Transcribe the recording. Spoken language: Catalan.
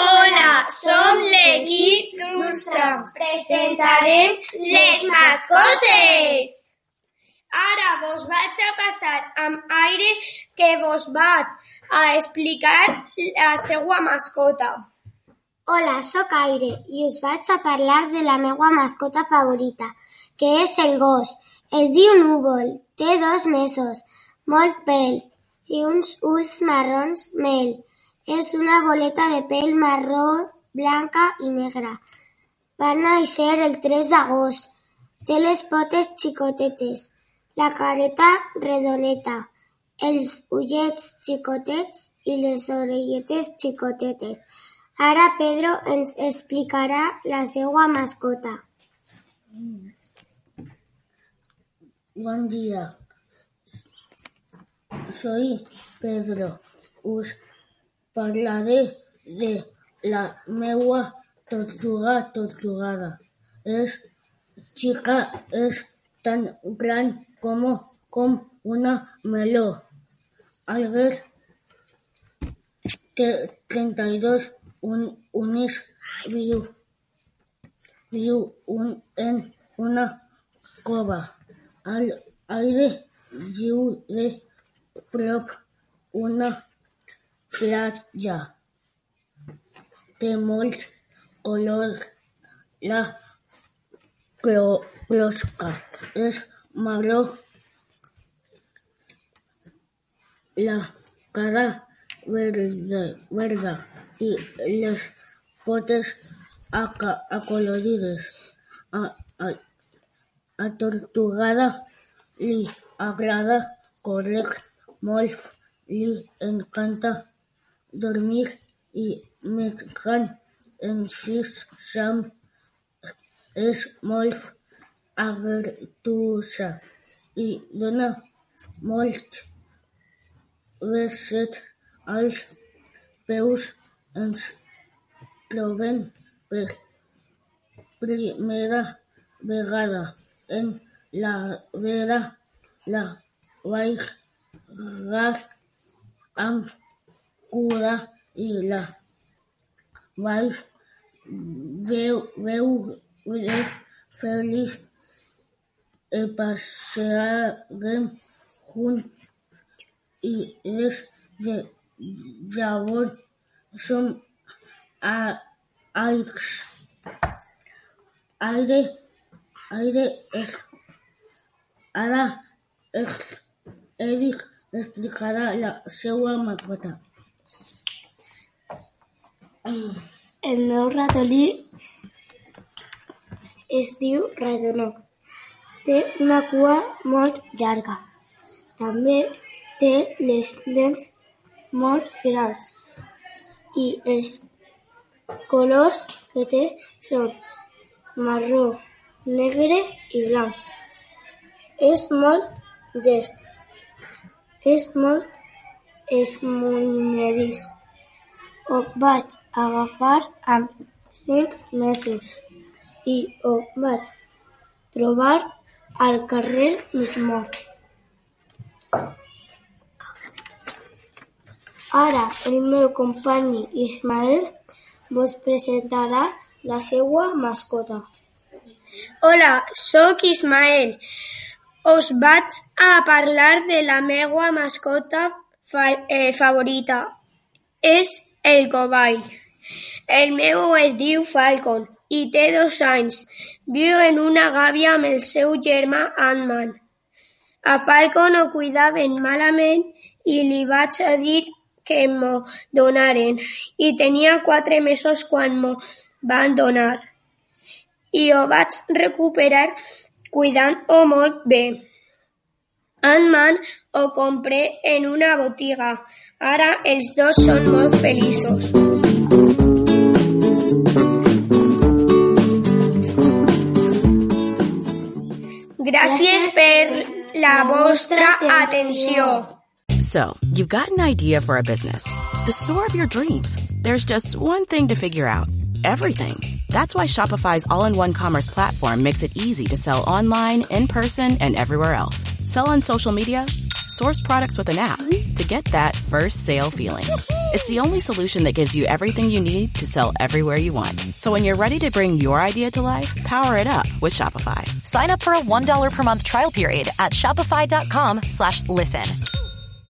Hola, som l'equip d'Urstrong. Presentarem les mascotes. Ara vos vaig a passar amb aire que vos vaig a explicar la seva mascota. Hola, sóc Aire i us vaig a parlar de la meva mascota favorita, que és el gos. Es diu Núvol, té dos mesos, molt pèl i uns ulls marrons mel. És una boleta de pèl marró, blanca i negra. Va néixer el 3 d'agost. Té les potes xicotetes, la careta redoneta, els ullets xicotets i les orelletes xicotetes. Ara Pedro ens explicarà la seva mascota. Buen día. Soy Pedro. Us parlaré de la meua tortuga tortugada. Es chica, es tan gran como com una meló. Alger té 32 un, unis viu, viu un, en una cova. Al aire viu de prop una platja. Té molt color. La clo- closca és marró. La cara verde, verda i les potes acolorides. A, a, a tortugada li agrada córrer molt, li encanta dormir i menjar en sis sam és molt aventurosa i dona molt beset als peus. Ens trobem per primera vegada en la vera. La vaig amb cura i la veu- veure feliç. E passàrem junts i des de llavors som a- amics. Aire, Aire és ara Eric explicarà la seva mascota. El meu ratolí es diu Ratonoc. Té una cua molt llarga. També té les dents molt grans. I els colors que té són marró, negre i blanc. És molt llest. És molt esmunyedís. Ho vaig agafar amb cinc mesos i ho vaig trobar al carrer mig mort. Ara el meu company Ismael vos presentarà la seva mascota. Hola, sóc Ismael. Us vaig a parlar de la meva mascota fa- eh, favorita. És el covall. El meu es diu Falcon. i té dos anys. Viu en una gàbia amb el seu germà Ant-Man. A Falcon ho cuidaven malament i li vaig dir que m'ho donaren. I tenia quatre mesos quan m'ho van donar. I ho vaig recuperar cuidant-ho molt bé. Ant-Man ho compré en una botiga. Ara els dos són molt feliços. Gràcies per la vostra atenció. So, you've got an idea for a business. The store of your dreams. There's just one thing to figure out. Everything. That's why Shopify's all-in-one commerce platform makes it easy to sell online, in person, and everywhere else. Sell on social media, source products with an app to get that first sale feeling. It's the only solution that gives you everything you need to sell everywhere you want. So when you're ready to bring your idea to life, power it up with Shopify. Sign up for a $1 per month trial period at shopify.com slash listen.